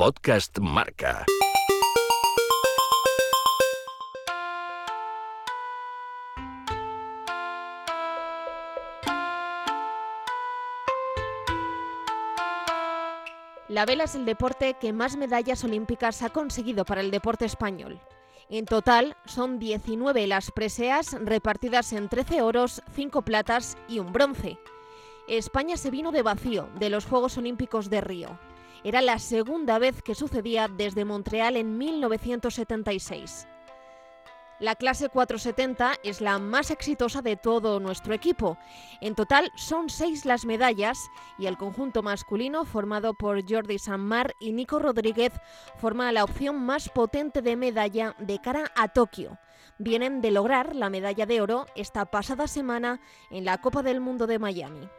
Podcast Marca. La vela es el deporte que más medallas olímpicas ha conseguido para el deporte español. En total son 19 las preseas repartidas en 13 oros, 5 platas y un bronce. España se vino de vacío de los Juegos Olímpicos de Río. Era la segunda vez que sucedía desde Montreal en 1976. La clase 470 es la más exitosa de todo nuestro equipo. En total son seis las medallas y el conjunto masculino formado por Jordi Sanmar y Nico Rodríguez forma la opción más potente de medalla de cara a Tokio. Vienen de lograr la medalla de oro esta pasada semana en la Copa del Mundo de Miami.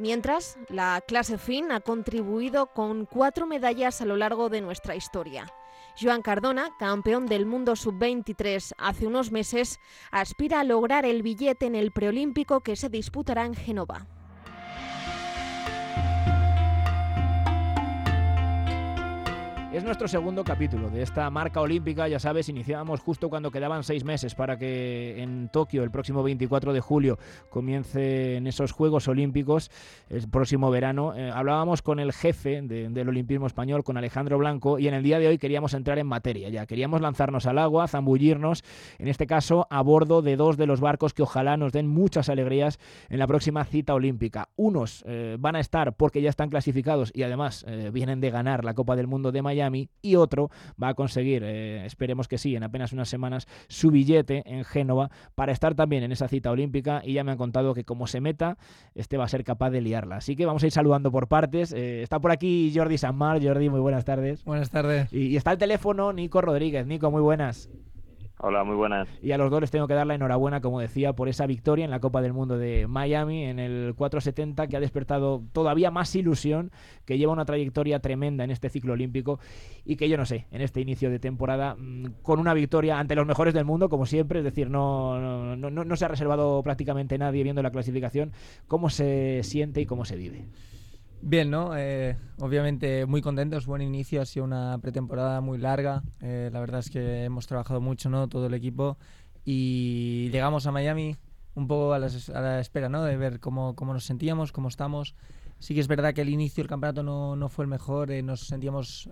Mientras, la clase FIN ha contribuido con cuatro medallas a lo largo de nuestra historia. Joan Cardona, campeón del mundo sub-23 hace unos meses, aspira a lograr el billete en el preolímpico que se disputará en Génova. Es nuestro segundo capítulo de esta marca olímpica, ya sabes, iniciábamos justo cuando quedaban seis meses para que en Tokio el próximo 24 de julio comiencen esos Juegos Olímpicos el próximo verano. Eh, hablábamos con el jefe del Olimpismo Español, con Alejandro Blanco, y en el día de hoy queríamos entrar en materia ya, queríamos lanzarnos al agua, zambullirnos, en este caso a bordo de dos de los barcos que ojalá nos den muchas alegrías en la próxima cita olímpica. Unos eh, van a estar porque ya están clasificados y además eh, vienen de ganar la Copa del Mundo de Miami y otro va a conseguir, eh, esperemos que sí, en apenas unas semanas, su billete en Génova para estar también en esa cita olímpica y ya me han contado que como se meta, este va a ser capaz de liarla. Así que vamos a ir saludando por partes. Eh, está por aquí Jordi Sanmar. Jordi, muy buenas tardes. Buenas tardes. y está el teléfono Nico Rodríguez. Nico, muy buenas. Hola, muy buenas. Y a los dos les tengo que dar la enhorabuena, como decía, por esa victoria en la Copa del Mundo de Miami en el 470, que ha despertado todavía más ilusión, que lleva una trayectoria tremenda en este ciclo olímpico y que yo no sé, en este inicio de temporada, mm, con una victoria ante los mejores del mundo, como siempre, es decir, no, no, no, no se ha reservado prácticamente nadie viendo la clasificación, cómo se siente y cómo se vive. Bien, ¿no? Eh, obviamente muy contentos, buen inicio, ha sido una pretemporada muy larga, eh, la verdad es que hemos trabajado mucho, ¿no? Todo el equipo y llegamos a Miami un poco a la, espera, ¿no? De ver cómo, cómo, nos sentíamos, cómo estamos. Sí que es verdad que el inicio del campeonato no, no fue el mejor, eh, nos sentíamos...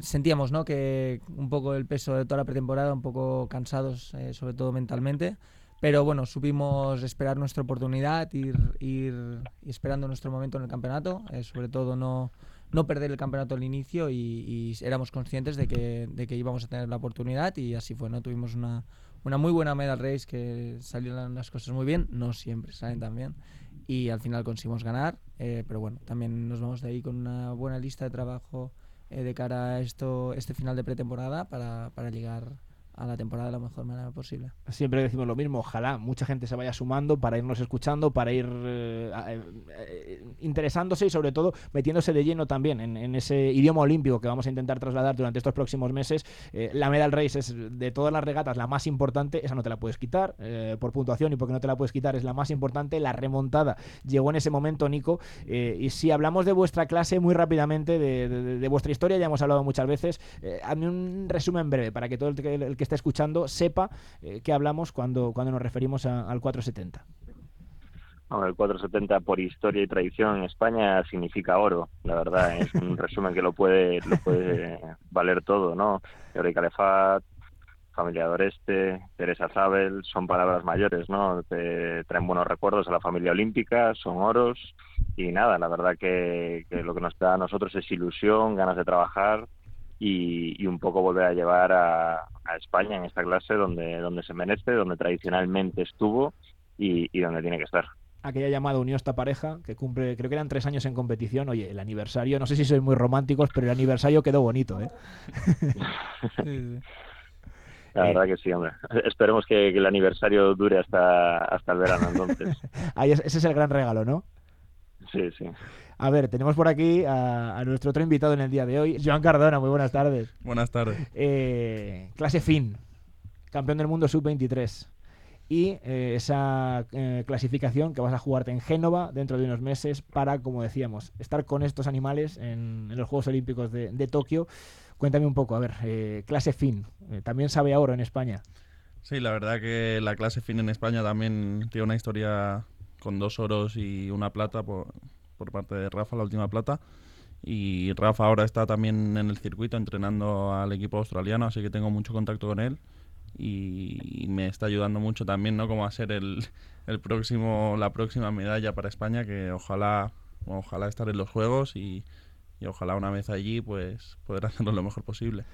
sentíamos ¿no? que un poco el peso de toda la pretemporada, un poco cansados, sobre todo mentalmente, pero bueno, supimos esperar nuestra oportunidad, ir, ir esperando nuestro momento en el campeonato, eh, sobre todo no, no perder el campeonato al inicio y, éramos conscientes de que, de que, íbamos a tener la oportunidad y así fue, ¿no? Tuvimos una, una muy buena medal race que salieron las cosas muy bien, no siempre salen tan bien y al final conseguimos ganar, eh, pero bueno, también nos vamos de ahí con una buena lista de trabajo eh, de cara a esto, este final de pretemporada para, para llegar a la temporada de la mejor manera posible. Siempre decimos lo mismo, ojalá mucha gente se vaya sumando para irnos escuchando, para ir eh, eh, interesándose y sobre todo metiéndose de lleno también en, ese idioma olímpico que vamos a intentar trasladar durante estos próximos meses. Eh, la medal race es de todas las regatas la más importante, esa no te la puedes quitar por puntuación y porque no te la puedes quitar es la más importante. La remontada llegó en ese momento, Nico. y si hablamos de vuestra clase muy rápidamente, de, vuestra historia, ya hemos hablado muchas veces, hazme un resumen breve para que todo el el que está escuchando sepa eh, que hablamos cuando, cuando nos referimos al 470. el 470 por historia y tradición en España significa oro, la verdad, es un resumen que lo puede, lo puede valer todo, ¿no? Eureka Calefat, familia Doreste, Teresa Zabel, son palabras mayores, ¿no? Te traen buenos recuerdos a la familia olímpica, son oros y nada, la verdad que, que lo que nos da a nosotros es ilusión, ganas de trabajar y, un poco volver a llevar a, España en esta clase donde, donde se merece, donde tradicionalmente estuvo y, donde tiene que estar aquella llamada unió esta pareja que cumple, creo que eran tres años en competición. Oye, el aniversario, no sé si sois muy románticos, pero el aniversario quedó bonito, ¿eh? La verdad que sí, hombre. Esperemos que, el aniversario dure hasta, hasta el verano, entonces. Ahí ese es el gran regalo, ¿no? Sí, sí. A ver, tenemos por aquí a, nuestro otro invitado en el día de hoy, Joan Cardona. Muy buenas tardes. Buenas tardes. Eh, clase fin, campeón del mundo sub-23. y eh, esa eh, clasificación que vas a jugarte en Génova dentro de unos meses para, como decíamos, estar con estos animales en, los Juegos Olímpicos de, Tokio. Cuéntame un poco, a ver, eh, clase fin, también sabe a oro en España. Sí, la verdad que la clase fin en España también tiene una historia con dos oros y una plata por, por parte de Rafa, la última plata. Y Rafa ahora está también en el circuito entrenando al equipo australiano, así que tengo mucho contacto con él y me está ayudando mucho también, ¿no? Como a ser el, el próximo, la próxima medalla para España, que ojalá, ojalá estar en los Juegos y, y ojalá una vez allí pues poder hacerlo lo mejor posible.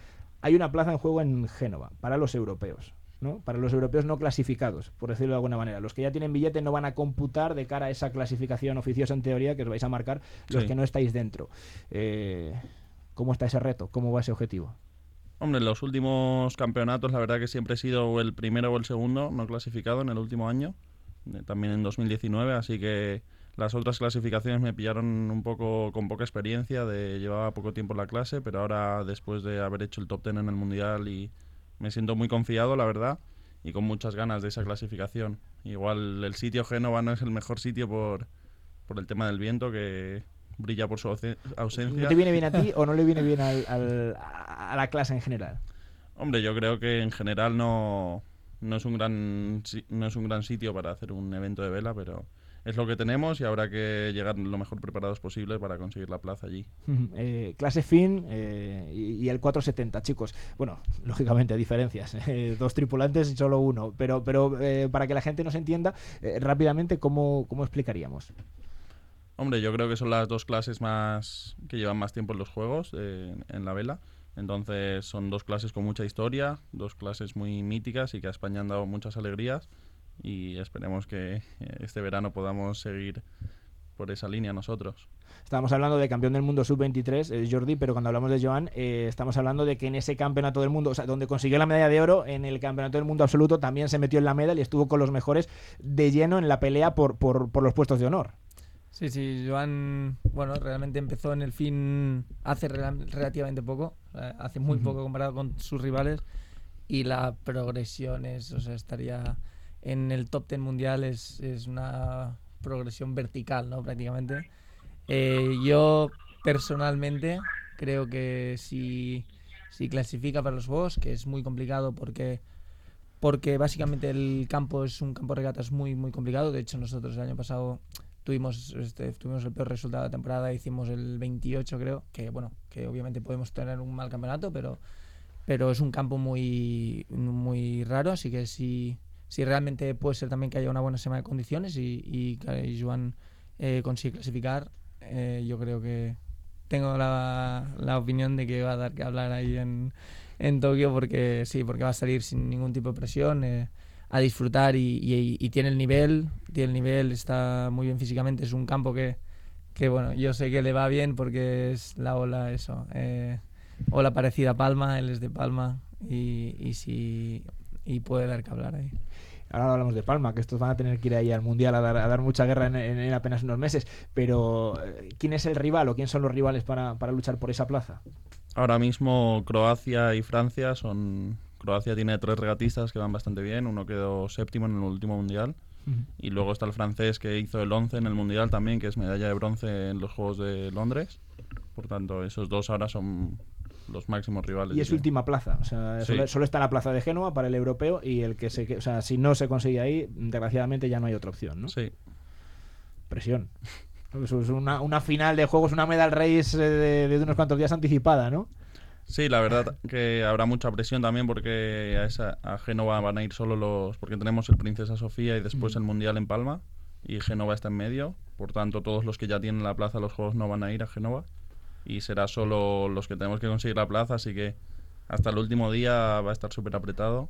Hay una plaza en juego en Génova para los europeos. ¿No? Para los europeos no clasificados, por decirlo de alguna manera. Los que ya tienen billete no van a computar de cara a esa clasificación oficiosa en teoría que os vais a marcar los que no estáis dentro. Eh, ¿Cómo está ese reto? ¿Cómo va ese objetivo? Hombre, en los últimos campeonatos la verdad que siempre he sido el primero o el segundo no clasificado en el último año, eh, también en 2019, así que las otras clasificaciones me pillaron un poco con poca experiencia, de llevaba poco tiempo en la clase, pero ahora después de haber hecho el top ten en el mundial y me siento muy confiado, la verdad, y con muchas ganas de esa clasificación. Igual el sitio Génova no es el mejor sitio por, por el tema del viento, que brilla por su ausencia. ¿No te viene bien a ti o no le viene bien al, a la clase en general? Hombre, yo creo que en general no, no, es un gran, no es un gran sitio para hacer un evento de vela, pero es lo que tenemos y habrá que llegar lo mejor preparados posible para conseguir la plaza allí. Eh, clase fin eh, y, el 470, chicos. Bueno, lógicamente, diferencias. Eh, dos tripulantes y solo uno. Pero, pero para que la gente nos entienda rápidamente, ¿cómo, ¿cómo explicaríamos? Hombre, yo creo que son las dos clases más que llevan más tiempo en los juegos, eh, en la vela. Entonces son dos clases con mucha historia, dos clases muy míticas y que a España han dado muchas alegrías y esperemos que eh, este verano podamos seguir por esa línea nosotros. Estábamos hablando de campeón del mundo sub-23, eh, Jordi, pero cuando hablamos de Joan, estamos hablando de que en ese campeonato del mundo, o sea, donde consiguió la medalla de oro, en el campeonato del mundo absoluto también se metió en la medalla y estuvo con los mejores de lleno en la pelea por, por, por los puestos de honor. Sí, sí, Joan, bueno, realmente empezó en el fin hace relativamente poco, hace muy poco comparado con sus rivales y la progresión es, o sea, estaría en el top ten mundial es, es una progresión vertical, ¿no? Prácticamente. Eh, yo personalmente creo que si, si clasifica para los Juegos, que es muy complicado porque porque básicamente el campo es un campo de regatas muy muy complicado. De hecho, nosotros el año pasado tuvimos, este, tuvimos el peor resultado de la temporada, hicimos el 28 creo, que bueno, que obviamente podemos tener un mal campeonato, pero, pero es un campo muy, muy raro, así que si, si realmente puede ser también que haya una buena semana de condiciones y, y, y Joan eh, consigue clasificar, eh, yo creo que tengo la, la, opinión de que va a dar que hablar ahí en, en Tokio porque sí, porque va a salir sin ningún tipo de presión. Eh, a disfrutar y, tiene el nivel, tiene el nivel, está muy bien físicamente, es un campo que, que bueno, yo sé que le va bien porque es la ola, eso, eh, ola parecida a Palma, él es de Palma y, y, si, y puede dar que hablar ahí. Ahora hablamos de Palma, que estos van a tener que ir ahí al Mundial a dar, a dar mucha guerra en, apenas unos meses. Pero, eh, ¿quién es el rival o quién son los rivales para, para luchar por esa plaza? Ahora mismo Croacia y Francia son Croacia tiene tres regatistas que van bastante bien. Uno quedó séptimo en el último mundial. Y luego está el francés que hizo el 11 en el mundial también, que es medalla de bronce en los Juegos de Londres. Por tanto, esos dos ahora son los máximos rivales. Y es última plaza, o sea, solo, está la plaza de Génova para el europeo y el que se, o sea, si no se consigue ahí, desgraciadamente ya no hay otra opción, ¿no? Sí. Presión. es una, una final de juegos, una medal race de, de unos cuantos días anticipada, ¿no? Sí, la verdad que habrá mucha presión también porque a, esa, a Génova van a ir solo los... porque tenemos el Princesa Sofía y después el Mundial en Palma y Génova está en medio, por tanto todos los que ya tienen la plaza los juegos no van a ir a Génova y será solo los que tenemos que conseguir la plaza, así que hasta el último día va a estar súper apretado.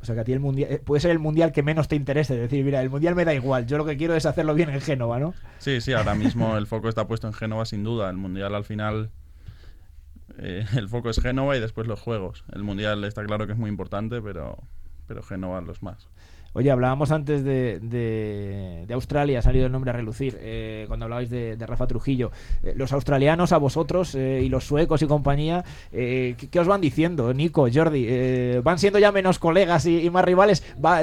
O sea que a ti el mundial eh, puede ser el mundial que menos te interese, decir, mira, el mundial me da igual, yo lo que quiero es hacerlo bien en Génova, ¿no? Sí, sí, ahora mismo el foco está puesto en Génova sin duda, el mundial al final eh, el foco es Génova y después los juegos. El Mundial está claro que es muy importante, pero, pero Génova los más. Oye, hablábamos antes de, de, Australia, ha salido el nombre a relucir, eh, cuando hablabais de, Rafa Trujillo. Eh, los australianos a vosotros y los suecos y compañía, ¿qué, os van diciendo, Nico, Jordi? ¿Van siendo ya menos colegas y, más rivales? ¿Va,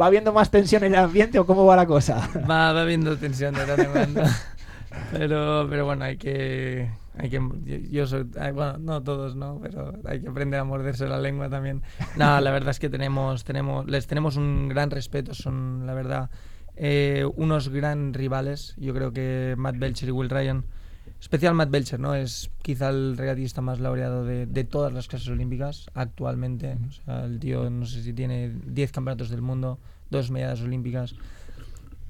¿Va habiendo más tensión en el ambiente o cómo va la cosa? Va, va habiendo tensión de pero, pero bueno, hay que hay que, yo soy, bueno, no todos, ¿no? Pero hay que aprender a morderse la lengua también. No, la verdad es que tenemos, tenemos, les tenemos un gran respeto, son, la verdad, eh, unos gran rivales. Yo creo que Matt Belcher y Will Ryan, especial Matt Belcher, ¿no? Es quizá el regatista más laureado de, de todas las clases olímpicas actualmente. O sea, el tío, no sé si tiene 10 campeonatos del mundo, dos medallas olímpicas.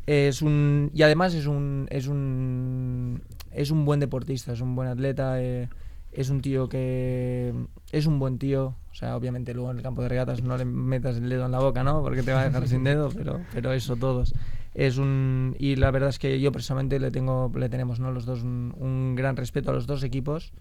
Es un, y además es un, es un es un buen deportista, es un buen atleta, eh, es un tío que es un buen tío. O sea, obviamente luego en el campo de regatas no le metas el dedo en la boca, ¿no? Porque te va a dejar sin dedo, pero, pero eso todos. Es un y la verdad es que yo personalmente le tengo le tenemos no los dos un, gran respeto a los dos equipos.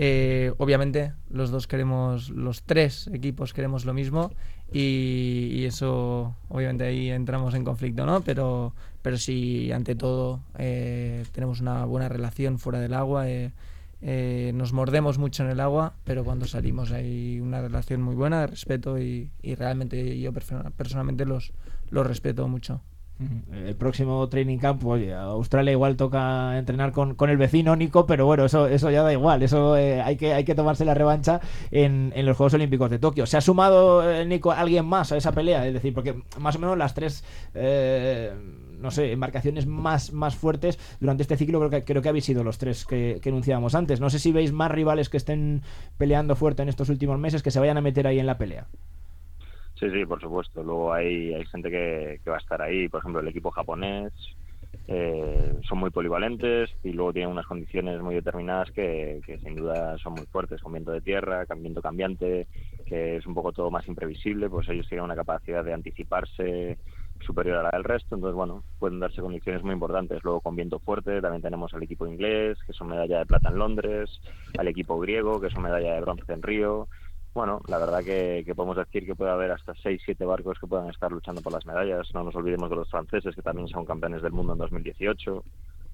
Eh, obviamente los dos queremos los tres equipos queremos lo mismo y, eso obviamente ahí entramos en conflicto, ¿no? Pero pero si ante todo eh, tenemos una buena relación fuera del agua. Eh, eh, nos mordemos mucho en el agua, pero cuando salimos hay una relación muy buena de respeto y, y realmente yo personalmente los, los respeto mucho. El próximo training camp, Australia igual toca entrenar con, el vecino Nico, pero bueno, eso, eso ya da igual, eso hay, que, hay que tomarse la revancha en, en los Juegos Olímpicos de Tokio. ¿Se ha sumado, Nico, alguien más a esa pelea? Es decir, porque más o menos las tres no sé, embarcaciones más, más fuertes durante este ciclo. Creo que, creo que habéis sido los tres que, que enunciábamos antes. No sé si veis más rivales que estén peleando fuerte en estos últimos meses que se vayan a meter ahí en la pelea. Sí, sí, por supuesto. Luego hay, hay gente que, va a estar ahí. Por ejemplo, el equipo japonés eh, son muy polivalentes y luego tienen unas condiciones muy determinadas que, que, sin duda son muy fuertes, con viento de tierra, viento cambiante, que es un poco todo más imprevisible, pues ellos tienen una capacidad de anticiparse superior a la del resto, entonces bueno, pueden darse condiciones muy importantes. Luego con viento fuerte también tenemos al equipo inglés, que son medalla de plata en Londres, al equipo griego, que son medalla de bronce en Río. Bueno, la verdad que, que podemos decir que puede haber hasta 6, 7 barcos que puedan estar luchando por las medallas. No nos olvidemos de los franceses, que también son campeones del mundo en 2018.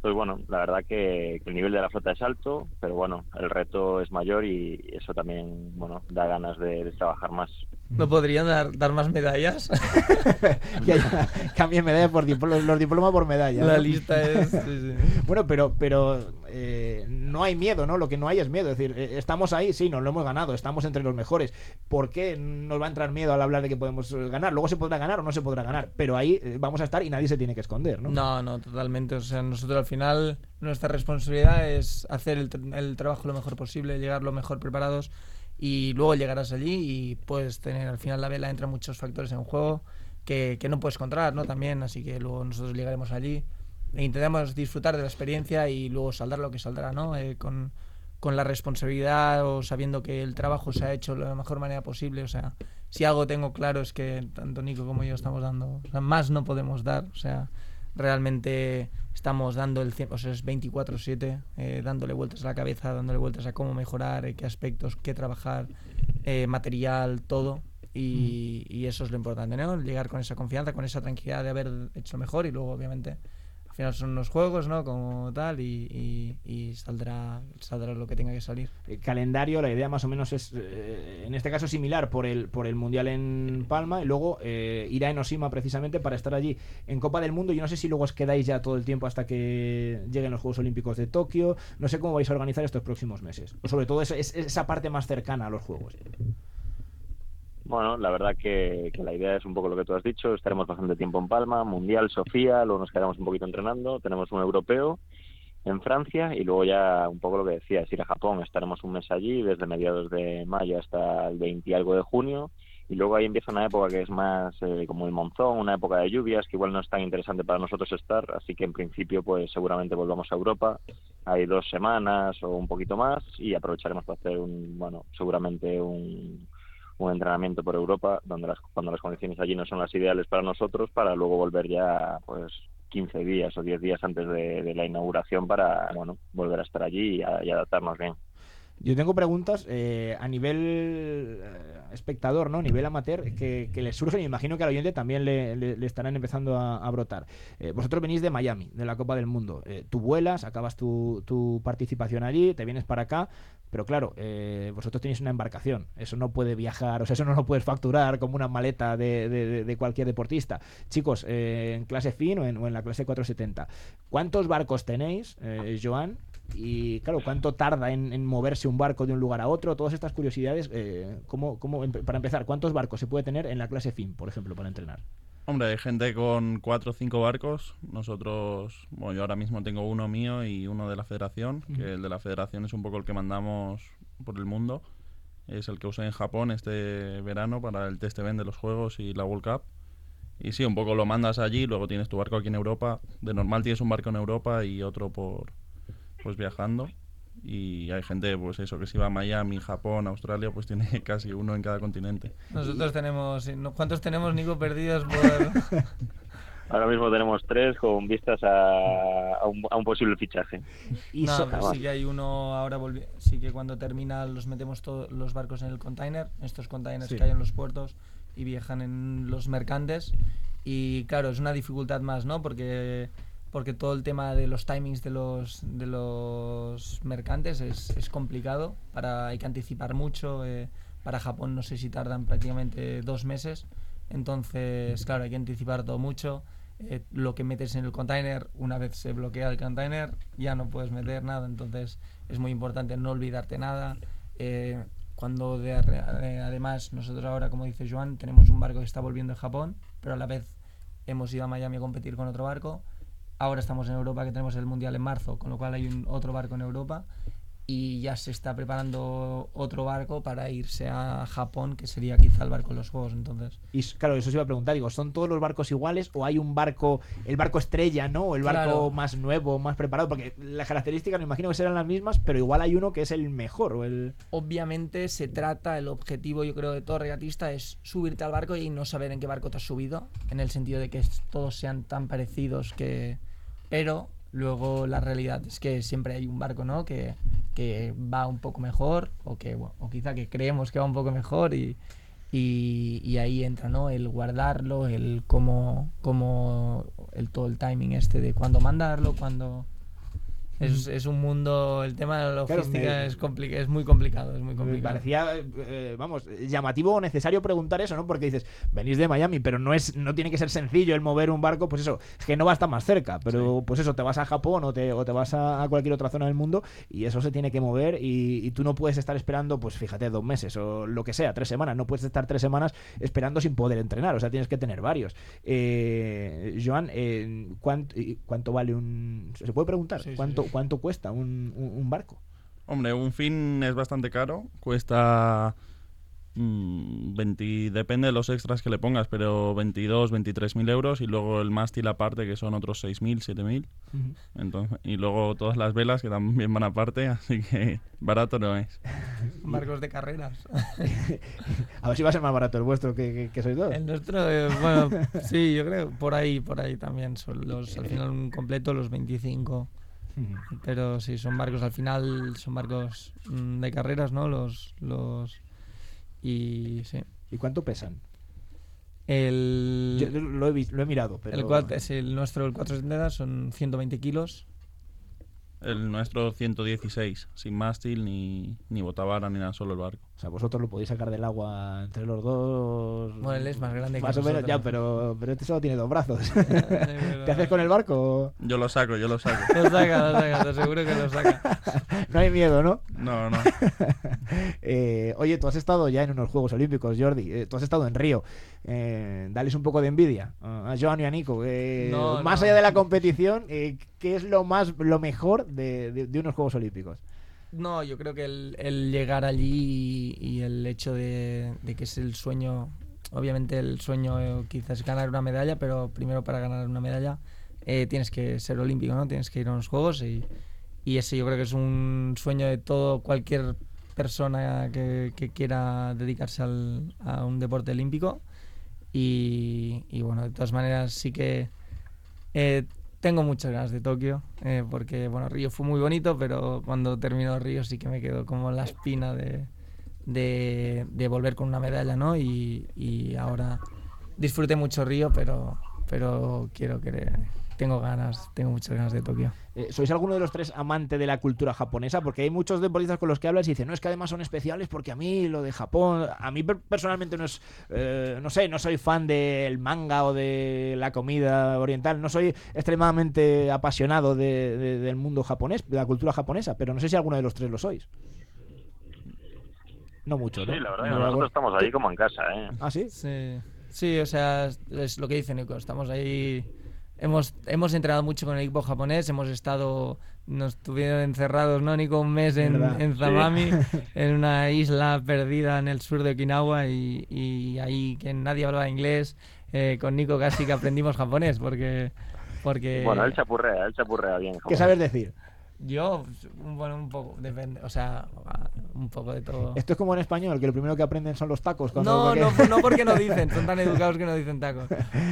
Pues bueno, la verdad que, el nivel de la flota es alto, pero bueno, el reto es mayor y eso también, bueno, da ganas de, trabajar más. ¿No podrían dar, dar más medallas? Cambien medalla por los diplomas por medalla. La lista es... bueno, pero, pero eh, no hay miedo, ¿no? Lo que no hay es miedo. Es decir, eh, estamos ahí, sí, nos lo hemos ganado, estamos entre los mejores. ¿Por qué nos va a entrar miedo al hablar de que podemos eh, ganar? Luego se podrá ganar o no se podrá ganar, pero ahí vamos a estar y nadie se tiene que esconder, ¿no? No, no, totalmente. O sea, nosotros al final nuestra responsabilidad es hacer el, trabajo lo mejor posible, llegar lo mejor preparados y luego llegarás allí y puedes tener, al final la vela entra muchos factores en juego que, que no puedes controlar, ¿no? También, así que luego nosotros llegaremos allí intentamos disfrutar de la experiencia y luego saldrá lo que saldrá, ¿no? Eh, con, con, la responsabilidad o sabiendo que el trabajo se ha hecho de la mejor manera posible. O sea, si algo tengo claro es que tanto Nico como yo estamos dando, o sea, más no podemos dar. O sea, realmente estamos dando el o sea, es 24/7, eh, dándole vueltas a la cabeza, dándole vueltas a cómo mejorar, eh, qué aspectos, qué trabajar, material, todo. Y, y, eso es lo importante, ¿no? Llegar con esa confianza, con esa tranquilidad de haber hecho mejor y luego, obviamente, al final son unos juegos, ¿no? Como tal, y, saldrá, saldrá lo que tenga que salir. El calendario, la idea más o menos es, eh, en este caso, similar por el, por el Mundial en Palma y luego eh, irá en Osima precisamente para estar allí en Copa del Mundo. Yo no sé si luego os quedáis ya todo el tiempo hasta que lleguen los Juegos Olímpicos de Tokio. No sé cómo vais a organizar estos próximos meses. O sobre todo esa, esa parte más cercana a los Juegos. Bueno, la verdad que, la idea es un poco lo que tú has dicho. Estaremos bastante tiempo en Palma, Mundial, Sofía, luego nos quedamos un poquito entrenando. Tenemos un europeo en Francia y luego ya un poco lo que decías, ir a Japón. Estaremos un mes allí, desde mediados de mayo hasta el 20 y algo de junio. Y luego ahí empieza una época que es más eh, como el monzón, una época de lluvias, que igual no es tan interesante para nosotros estar. Así que en principio, pues seguramente volvamos a Europa. Hay dos semanas o un poquito más y aprovecharemos para hacer un, bueno, seguramente un un entrenamiento por Europa donde las, cuando las condiciones allí no son las ideales para nosotros para luego volver ya pues 15 días o 10 días antes de, la inauguración para bueno volver a estar allí y, adaptarnos bien. Yo tengo preguntas eh, a nivel eh, espectador, ¿no? A nivel amateur, que, que les surgen y imagino que al oyente también le, estarán empezando a, brotar. Eh, vosotros venís de Miami, de la Copa del Mundo. Eh, tú vuelas, acabas tu, tu participación allí, te vienes para acá, pero claro, eh, vosotros tenéis una embarcación. Eso no puede viajar, o sea, eso no lo puedes facturar como una maleta de, de- de- cualquier deportista. Chicos, en clase fin o en, o en la clase 470, ¿cuántos barcos tenéis, Joan? Y claro, ¿cuánto tarda en, en moverse un barco de un lugar a otro? Todas estas curiosidades, eh, ¿cómo, cómo, para empezar, ¿cuántos barcos se puede tener en la clase fin, por ejemplo, para entrenar? Hombre, hay gente con cuatro o cinco barcos. Nosotros, bueno, yo ahora mismo tengo uno mío y uno de la federación, que el de la federación es un poco el que mandamos por el mundo. Es el que usé en Japón este verano para el test event de los Juegos y la World Cup. Y sí, un poco lo mandas allí, luego tienes tu barco aquí en Europa. De normal tienes un barco en Europa y otro por pues viajando. Y hay gente, pues eso, que si va a Miami, Japón, Australia, pues tiene casi uno en cada continente. Nosotros tenemos. ¿Cuántos tenemos, Nico, perdidos por.? Ahora mismo tenemos tres con vistas a, a un, a un posible fichaje. Y no, so- pero sí que hay uno ahora volvi- sí que cuando termina los metemos todos los barcos en el container, estos containers Sí. que hay en los puertos y viajan en los mercantes y claro, es una dificultad más, ¿no? Porque porque todo el tema de los timings de los de los mercantes es, es complicado, para hay que anticipar mucho, eh, para Japón no sé si tardan prácticamente dos meses, entonces claro, hay que anticipar todo mucho. eh, lo que metes en el container, una vez se bloquea el container, ya no puedes meter nada. Entonces es muy importante no olvidarte nada. Eh, cuando de eh, además nosotros ahora, como dice Joan, tenemos un barco que está volviendo de Japón, pero a la vez hemos ido a Miami a competir con otro barco. Ahora estamos en Europa que tenemos el Mundial en marzo, con lo cual hay un, otro barco en Europa y ya se está preparando otro barco para irse a Japón, que sería quizá el barco de los Juegos. Entonces, Y claro, eso se iba a preguntar, digo, ¿son todos los barcos iguales o hay un barco, el barco estrella, ¿no? O el barco Claro. más nuevo, más preparado, porque las características me imagino que serán las mismas, pero igual hay uno que es el mejor o el obviamente se trata, el objetivo yo creo de todo regatista es subirte al barco y no saber en qué barco te has subido, en el sentido de que todos sean tan parecidos que... Pero luego la realidad es que siempre hay un barco, ¿no? Que, que va un poco mejor o que, o quizá que creemos que va un poco mejor y, y, y ahí entra, ¿no? El guardarlo, el cómo, cómo el todo el timing este de cuándo mandarlo, cuándo... Es, es un mundo, el tema de la Claro, logística me- es, complica- es muy complicado, es muy Me complicado. parecía, eh, vamos, llamativo o necesario preguntar eso, ¿no? Porque dices, venís de Miami, pero no es no tiene que ser sencillo el mover un barco, pues eso, es que no va a estar más cerca, pero pues eso, te vas a Japón o te, o te vas a, cualquier otra zona del mundo y eso se tiene que mover y, y tú no puedes estar esperando, pues fíjate, dos meses o lo que sea, tres semanas, no puedes estar tres semanas esperando sin poder entrenar, o sea, tienes que tener varios. Eh, Joan, eh, ¿cuánto, y ¿cuánto vale un... ¿Se puede preguntar? Sí, sí, ¿Cuánto, sí. ¿Cuánto cuesta un, un- un barco? Hombre, un fin es bastante caro. Cuesta. mm, 20, depende de los extras que le pongas, pero 22, 23 mil euros. Y luego el mástil aparte, que son otros 6 mil, 7 mil. Entonces, y luego todas las velas que también van aparte, así que barato no es. Barcos de carreras. A ver si va a ser más barato el vuestro que, que, que sois dos. El nuestro, eh, bueno, sí, yo creo, por ahí, por ahí también. Son los, al final un completo los 25. Pero sí, son barcos, al final son barcos mm, de carreras, ¿no? Los, los... Y sí. ¿Y cuánto pesan? El... Yo lo he, vis- lo he mirado, pero... El cuat- es el nuestro, el 470 son 120 kilos. El nuestro 116, sin mástil, ni, ni botavara, ni nada, solo el barco. O sea, vosotros lo podéis sacar del agua entre los dos... Bueno, él es más grande que Más o menos, ya, pero, pero este solo tiene dos brazos. ¿Qué haces con el barco? Yo lo saco, yo lo saco. Lo saca, lo saca, te aseguro que lo saca. No hay miedo, ¿no? No, no. Eh, oye, tú has estado ya en unos Juegos Olímpicos, Jordi. Eh, tú has estado en Río. Eh, dales un poco de envidia a a Joan y a Nico. eh, No, más no. allá de la competición, eh, ¿qué es lo más lo mejor de, de- de unos Juegos Olímpicos? No, yo creo que el, llegar allí y, el hecho de, que es el sueño, obviamente el sueño eh, quizás es ganar una medalla, pero primero para ganar una medalla eh, tienes que ser olímpico, ¿no? Tienes que ir a unos juegos y, y ese yo creo que es un sueño de todo cualquier persona que, quiera dedicarse al- a un deporte olímpico y, y bueno, de todas maneras sí que eh, tengo muchas ganas de Tokio, eh, porque bueno, Río fue muy bonito, pero cuando terminó Río sí que me quedó como la espina de, volver con una medalla, ¿no? Y, y ahora disfruté mucho Río, pero, pero quiero que tengo ganas, tengo muchas ganas de Tokio. Eh, ¿Sois alguno de los tres amante de la cultura japonesa? Porque hay muchos deportistas con los que hablas y dicen, no, es que además son especiales porque a mí lo de Japón, a mí per- personalmente no es, eh, no sé, no soy fan del manga o de la comida oriental, no soy extremadamente apasionado de- de- del mundo japonés, de la cultura japonesa, pero no sé si alguno de los tres lo sois. No mucho, ¿no? Sí, la verdad, No, nosotros bueno. estamos ahí como en casa, ¿eh? ¿Ah, sí? Sí, sí, o sea, es- es lo que dice Nico, estamos ahí, hemos, hemos entrenado mucho con el equipo japonés, hemos estado, nos tuvieron encerrados, ¿no, Nico? Un mes en, Sí. Zamami, en una isla perdida en el sur de Okinawa y, y ahí que nadie hablaba inglés, eh, con Nico casi que aprendimos japonés porque... porque Bueno, él chapurrea, él chapurrea bien. ¿Qué joder. sabes decir? Yo, bueno, un poco, depende, o sea, un poco de todo. Esto es como en español, que lo primero que aprenden son los tacos. cuando No, no, no porque no dicen, son tan educados que no dicen taco.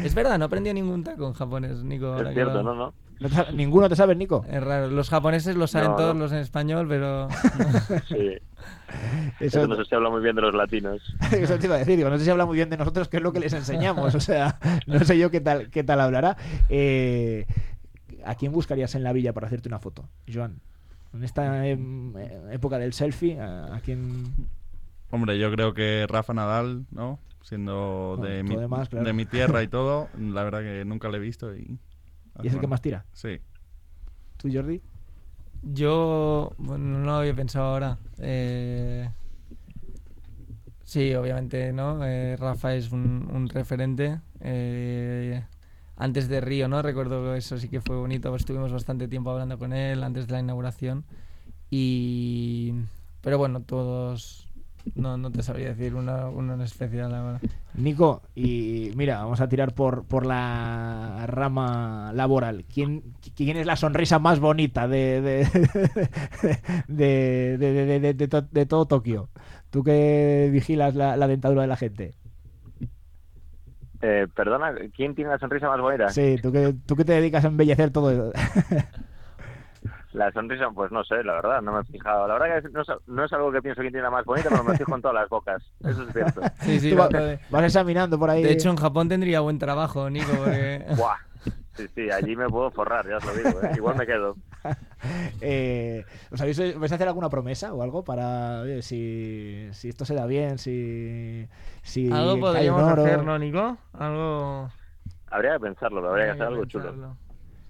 Es verdad, no aprendió ningún taco en japonés, Nico. Es cierto, lo- no, no. ¿No te sa- ¿Ninguno te sabes, Nico? Es raro, los japoneses lo saben No, todos no. los en español, pero... Sí. Eso, Eso no sé si habla muy bien de los latinos. eso te iba a decir, digo, no sé si habla muy bien de nosotros, que es lo que les enseñamos. O sea, no sé yo qué tal, qué tal hablará. Eh, ¿A quién buscarías en la villa para hacerte una foto, Joan? En esta em, eh, época del selfie, ¿a, a quién? Hombre, yo creo que Rafa Nadal, ¿no? Siendo Bueno, de, mi, demás, claro. de mi tierra y todo, la verdad que nunca le he visto y... ¿Y es el que más tira? Sí. ¿Tú, Jordi? Yo bueno, no lo había pensado ahora. Eh, Sí, obviamente, ¿no? Eh, Rafa es un, un referente. Eh, antes de Río, ¿no? Recuerdo eso sí que fue bonito. Estuvimos bastante tiempo hablando con él antes de la inauguración. Y... Pero bueno, todos... No, no te sabría decir uno, uno en especial ahora. Nico, y mira, vamos a tirar por, por la rama laboral. ¿Quién, quién es la sonrisa más bonita de, de, de, de- de todo Tokio? Tú que vigilas la, la dentadura de la gente. Eh, perdona, ¿quién tiene la sonrisa más bonita? Sí, tú que, tú que te dedicas a embellecer todo. La sonrisa, pues no sé, la verdad, no me he fijado. La verdad que no es, no es algo que pienso quién tiene la más bonita, pero me fijo en todas las bocas. Eso es cierto. Sí, sí, va- vas examinando por ahí. De hecho, en Japón tendría buen trabajo, Nico, porque... Buah. Sí, sí, allí me puedo forrar, ya os lo digo. ¿eh? Igual me quedo. Eh, ¿os habéis, ¿Vais a hacer alguna promesa o algo para oye, si, si esto se da bien, si, si Algo podríamos hacer, ¿no, Nico? Algo... Habría que pensarlo, habría que hacer algo chulo. pensarlo.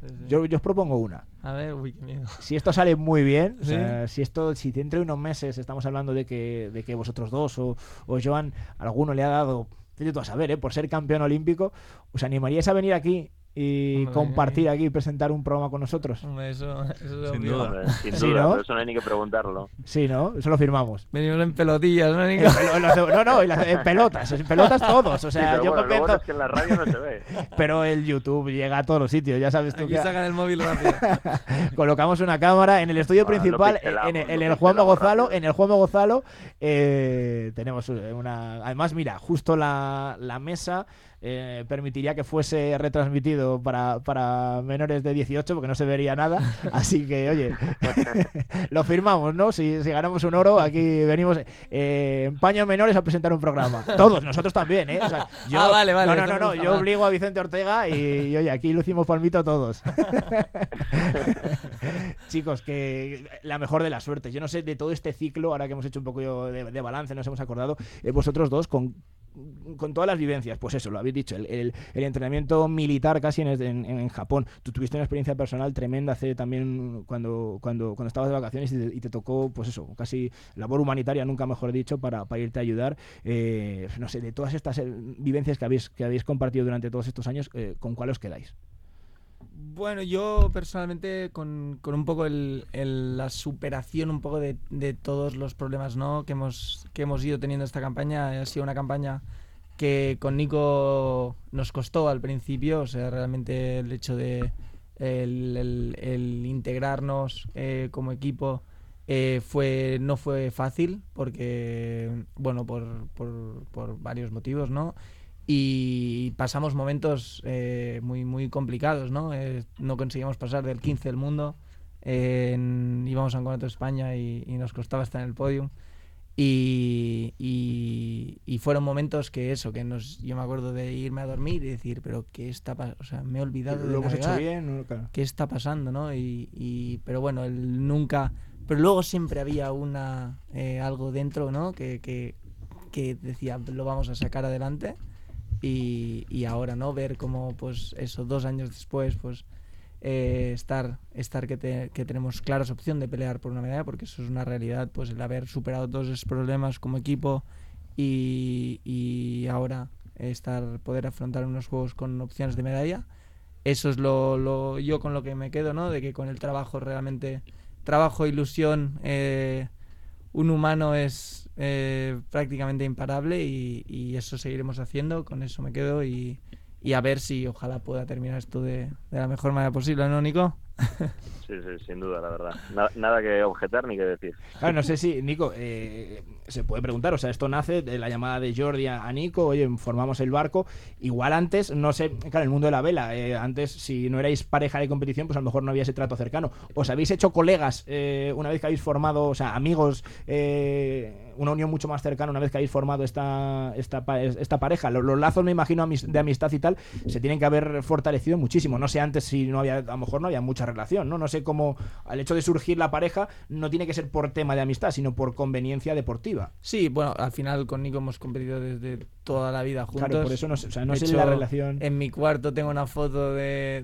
Sí, sí. Yo, yo os propongo una. A ver, uy, qué miedo. Si esto sale muy bien, o Sí. sea, si esto, si dentro de unos meses estamos hablando de que, de que vosotros dos o, o Joan, alguno le ha dado, tú a saber, ¿eh? por ser campeón olímpico, ¿os animaríais a venir aquí y Hombre. compartir aquí y presentar un programa con nosotros? Hombre, eso, eso es Sin obvio. duda. Hombre, sin Sí, duda, ¿no? pero eso no hay ni que preguntarlo. Sí, ¿no? Eso lo firmamos. Venimos en pelotillas, ¿no, pelo- en las- no, no, en, las- en pelotas, en pelotas todos. O Sí, sea, pero yo bueno, lo bueno es que en la radio no se ve. pero el YouTube llega a todos los sitios, ya sabes tú Aquí que sacan el móvil rápido. colocamos una cámara en el estudio Bueno, lo principal, en, el- en el Juanma pixelamos Gozalo, en el Juanma Gozalo eh, tenemos una, además mira, justo la, la mesa eh, permitiría que fuese retransmitido para, para menores de 18 porque no se vería nada, así que oye, lo firmamos, ¿no? Si, si ganamos un oro, aquí venimos eh, en paños menores a presentar un programa. Todos, nosotros también, ¿eh? O sea, yo, Ah, vale, vale, No, no, no, no, yo obligo a Vicente Ortega y, y, oye, aquí lucimos palmito todos. Chicos, que la mejor de las suertes. Yo no sé de todo este ciclo, ahora que hemos hecho un poco de, de balance, nos hemos acordado, eh, vosotros dos con, con todas las vivencias, pues eso, lo habéis dicho, el, el- entrenamiento militar casi en, en- en Japón. Tú tuviste una experiencia personal tremenda hace también cuando, cuando, cuando estabas de vacaciones y te, te tocó, pues eso, casi labor humanitaria, nunca mejor dicho, para, para irte a ayudar. Eh, no sé, de todas estas eh, vivencias que habéis, que habéis compartido durante todos estos años, eh, ¿con cuál os quedáis? Bueno, yo personalmente con, con un poco el, la superación un poco de, de todos los problemas ¿no? que, hemos, que hemos ido teniendo esta campaña. Ha sido una campaña que con Nico nos costó al principio, o sea, realmente el hecho de el integrarnos eh, como equipo eh, fue no fue fácil porque, bueno, por, por, por varios motivos, ¿no? Y pasamos momentos eh, muy, muy complicados, ¿no? Eh, no conseguimos pasar del 15 del mundo, íbamos a un de España y, nos costaba estar en el podium. Y, y, fueron momentos que eso, que nos, yo me acuerdo de irme a dormir y decir, pero ¿qué está pasando? O sea, me he olvidado ¿Lo de hemos hecho bien? ¿Qué está pasando? ¿no? Y, pero bueno, él nunca... Pero luego siempre había una eh, algo dentro, ¿no? Que, que, que decía, lo vamos a sacar adelante y, y, ahora no ver cómo pues eso dos años después pues eh, estar estar que, que, tenemos claras opción de pelear por una medalla porque eso es una realidad pues el haber superado todos esos problemas como equipo y, y ahora estar poder afrontar unos juegos con opciones de medalla eso es lo, lo, yo con lo que me quedo no de que con el trabajo realmente trabajo ilusión eh, un humano es eh, prácticamente imparable y, eso seguiremos haciendo, con eso me quedo y, a ver si ojalá pueda terminar esto de, de la mejor manera posible, ¿no, Nico? Sí, sí, sin duda, la verdad. Nada, que objetar ni que decir. Claro, no sé si, Nico, eh, se puede preguntar, o sea, esto nace de la llamada de Jordi a, Nico, oye, formamos el barco. Igual antes, no sé, claro, el mundo de la vela, eh, antes, si no erais pareja de competición, pues a lo mejor no había ese trato cercano. ¿Os habéis hecho colegas eh, una vez que habéis formado, o sea, amigos, una unión mucho más cercana una vez que habéis formado esta, esta, esta pareja? Los, los lazos, me imagino, de amistad y tal, se tienen que haber fortalecido muchísimo. No sé antes si no había, a lo mejor no había mucha relación, ¿no? No sé cómo al hecho de surgir la pareja no tiene que ser por tema de amistad, sino por conveniencia deportiva. Sí, bueno, al final con Nico hemos competido desde toda la vida juntos. Claro, por eso no, sé, o sea, no sé la relación. En mi cuarto tengo una foto de,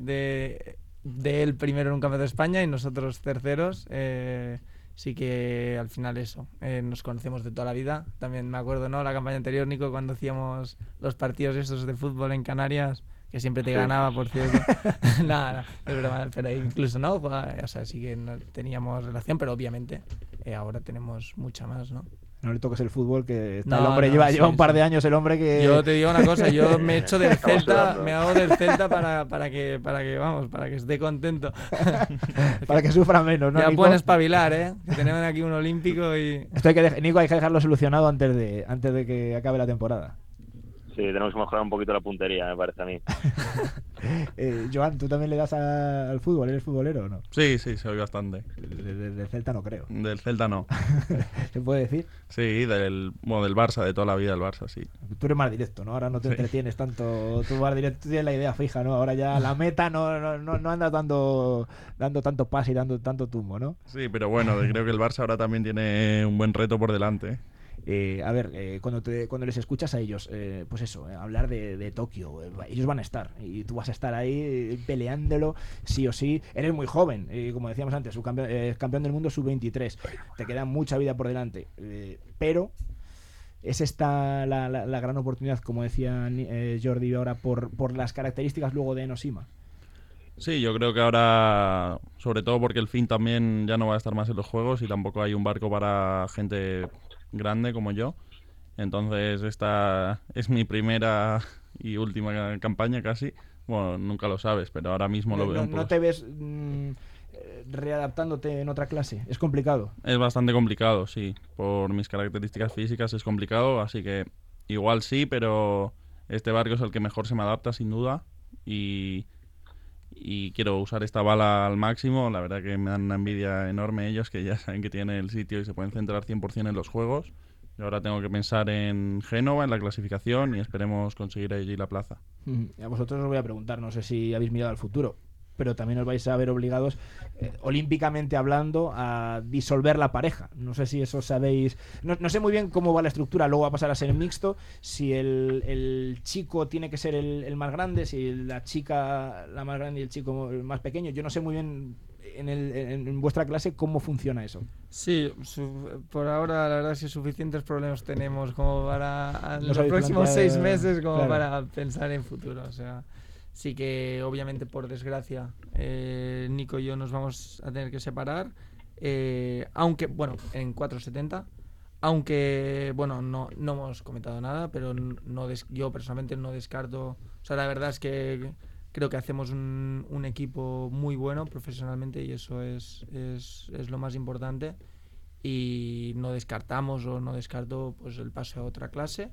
de, él primero en un campeonato de España y nosotros terceros. Eh, sí que al final eso, eh, nos conocemos de toda la vida. También me acuerdo, ¿no? La campaña anterior, Nico, cuando hacíamos los partidos estos de fútbol en Canarias, que siempre te ganaba, por cierto. nada, es broma, pero incluso no, pues, o sea, sí que no teníamos relación, pero obviamente eh, ahora tenemos mucha más, ¿no? No le toques el fútbol, que el hombre lleva, lleva un par de años el hombre que... Yo te digo una cosa, yo me echo del Celta, me hago del Celta para, para, que, para que, vamos, para que esté contento. para que sufra menos, ¿no, Ya pueden espabilar, ¿eh? tenemos aquí un olímpico y... Esto hay que, Nico, hay que dejarlo solucionado antes de, antes de que acabe la temporada. Sí, tenemos que mejorar un poquito la puntería, me parece a mí. eh, Joan, ¿tú también le das al fútbol? ¿Eres futbolero o no? Sí, sí, soy bastante. Del Celta no creo. Del Celta no. ¿Se puede decir? Sí, del, bueno, del Barça, de toda la vida del Barça, sí. Tú eres más directo, ¿no? Ahora no te entretienes tanto. Tú más directo, tienes la idea fija, ¿no? Ahora ya la meta no, no, no, no andas dando, dando tanto pase y dando tanto tumbo, ¿no? Sí, pero bueno, creo que el Barça ahora también tiene un buen reto por delante. Eh, a ver, eh, cuando, te, cuando les escuchas a ellos, eh, pues eso, hablar de, Tokio, ellos van a estar y tú vas a estar ahí peleándolo sí o sí. Eres muy joven, como decíamos antes, campeón, del mundo sub-23, te queda mucha vida por delante, pero es esta la, la, gran oportunidad, como decía Jordi ahora, por, por las características luego de Enosima. Sí, yo creo que ahora, sobre todo porque el fin también ya no va a estar más en los juegos y tampoco hay un barco para gente grande como yo. Entonces esta es mi primera y última campaña casi. Bueno, nunca lo sabes, pero ahora mismo lo veo. No, ¿No te ves mm, readaptándote en otra clase? ¿Es complicado? Es bastante complicado, sí. Por mis características físicas es complicado, así que igual sí, pero este barco es el que mejor se me adapta sin duda. Y, y quiero usar esta bala al máximo. La verdad que me dan una envidia enorme ellos que ya saben que tienen el sitio y se pueden centrar 100% en los juegos. Y ahora tengo que pensar en Génova, en la clasificación y esperemos conseguir allí la plaza. A vosotros os voy a preguntar, no sé si habéis mirado al futuro pero también os vais a ver obligados, eh, olímpicamente hablando, a disolver la pareja. No sé si eso sabéis. No, sé muy bien cómo va la estructura, luego va a pasar a ser mixto. Si el, chico tiene que ser el, más grande, si la chica la más grande y el chico el más pequeño. Yo no sé muy bien en, en, vuestra clase cómo funciona eso. Sí, por ahora la verdad es que suficientes problemas tenemos como para los próximos seis meses como para pensar en futuro. O sea, Sí que obviamente por desgracia eh, Nico y yo nos vamos a tener que separar. Eh, aunque, bueno, en 470. Aunque, bueno, no, no hemos comentado nada, pero no yo personalmente no descarto. O sea, la verdad es que creo que hacemos un, un equipo muy bueno profesionalmente y eso es, es, es, lo más importante. Y no descartamos o no descarto pues el paso a otra clase.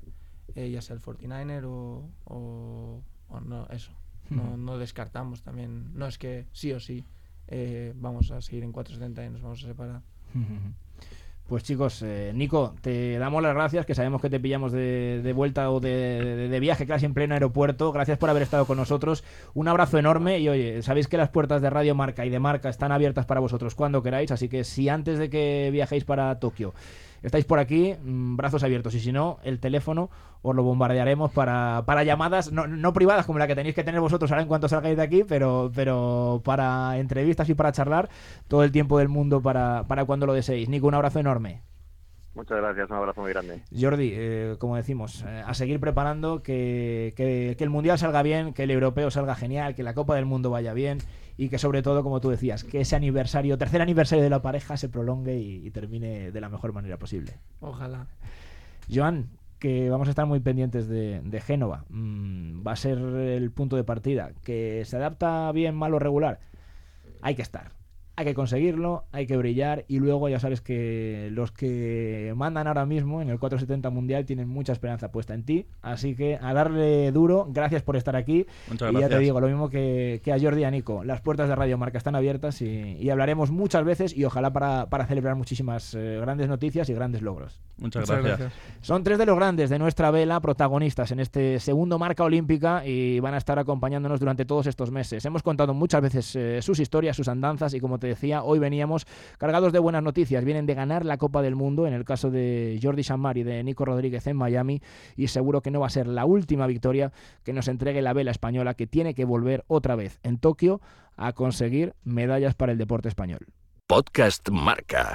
eh, ya sea el 49er o, o, o no, eso. No, no descartamos también. No es que sí o sí eh, vamos a seguir en 470 y nos vamos a separar. Pues chicos, eh, Nico, te damos las gracias, que sabemos que te pillamos de, de vuelta o de, de- de viaje casi en pleno aeropuerto. Gracias por haber estado con nosotros. Un abrazo enorme y oye, sabéis que las puertas de Radio Marca y de Marca están abiertas para vosotros cuando queráis, así que si antes de que viajéis para Tokio estáis por aquí, mm, brazos abiertos y si no, el teléfono os lo bombardearemos para, para llamadas, no, no privadas como la que tenéis que tener vosotros ahora en cuanto salgáis de aquí, pero, pero para entrevistas y para charlar todo el tiempo del mundo para, para cuando lo deseéis. Nico, un abrazo enorme. Muchas gracias, un abrazo muy grande. Jordi, eh, como decimos, eh, a seguir preparando, que, que- que el Mundial salga bien, que el Europeo salga genial, que la Copa del Mundo vaya bien y que sobre todo, como tú decías, que ese aniversario, tercer aniversario de la pareja se prolongue y, y termine de la mejor manera posible. Ojalá. Joan, que vamos a estar muy pendientes de, de Génova. Mm, va a ser el punto de partida. Que se adapta bien, mal o regular. Hay que estar. Hay que conseguirlo, hay que brillar y luego ya sabes que los que mandan ahora mismo en el 470 Mundial tienen mucha esperanza puesta en ti. Así que a darle duro, gracias por estar aquí. Muchas y ya te gracias. digo, lo mismo que, que a Jordi y a Nico, las puertas de Radio Marca están abiertas y, y hablaremos muchas veces y ojalá para, para celebrar muchísimas eh, grandes noticias y grandes logros. Muchas, Muchas gracias. gracias. Son tres de los grandes de nuestra vela protagonistas en este segundo marca olímpica y van a estar acompañándonos durante todos estos meses. Hemos contado muchas veces eh, sus historias, sus andanzas y como te decía, hoy veníamos cargados de buenas noticias. Vienen de ganar la Copa del Mundo en el caso de Jordi Samar y de Nico Rodríguez en Miami y seguro que no va a ser la última victoria que nos entregue la vela española que tiene que volver otra vez en Tokio a conseguir medallas para el deporte español. Podcast Marca.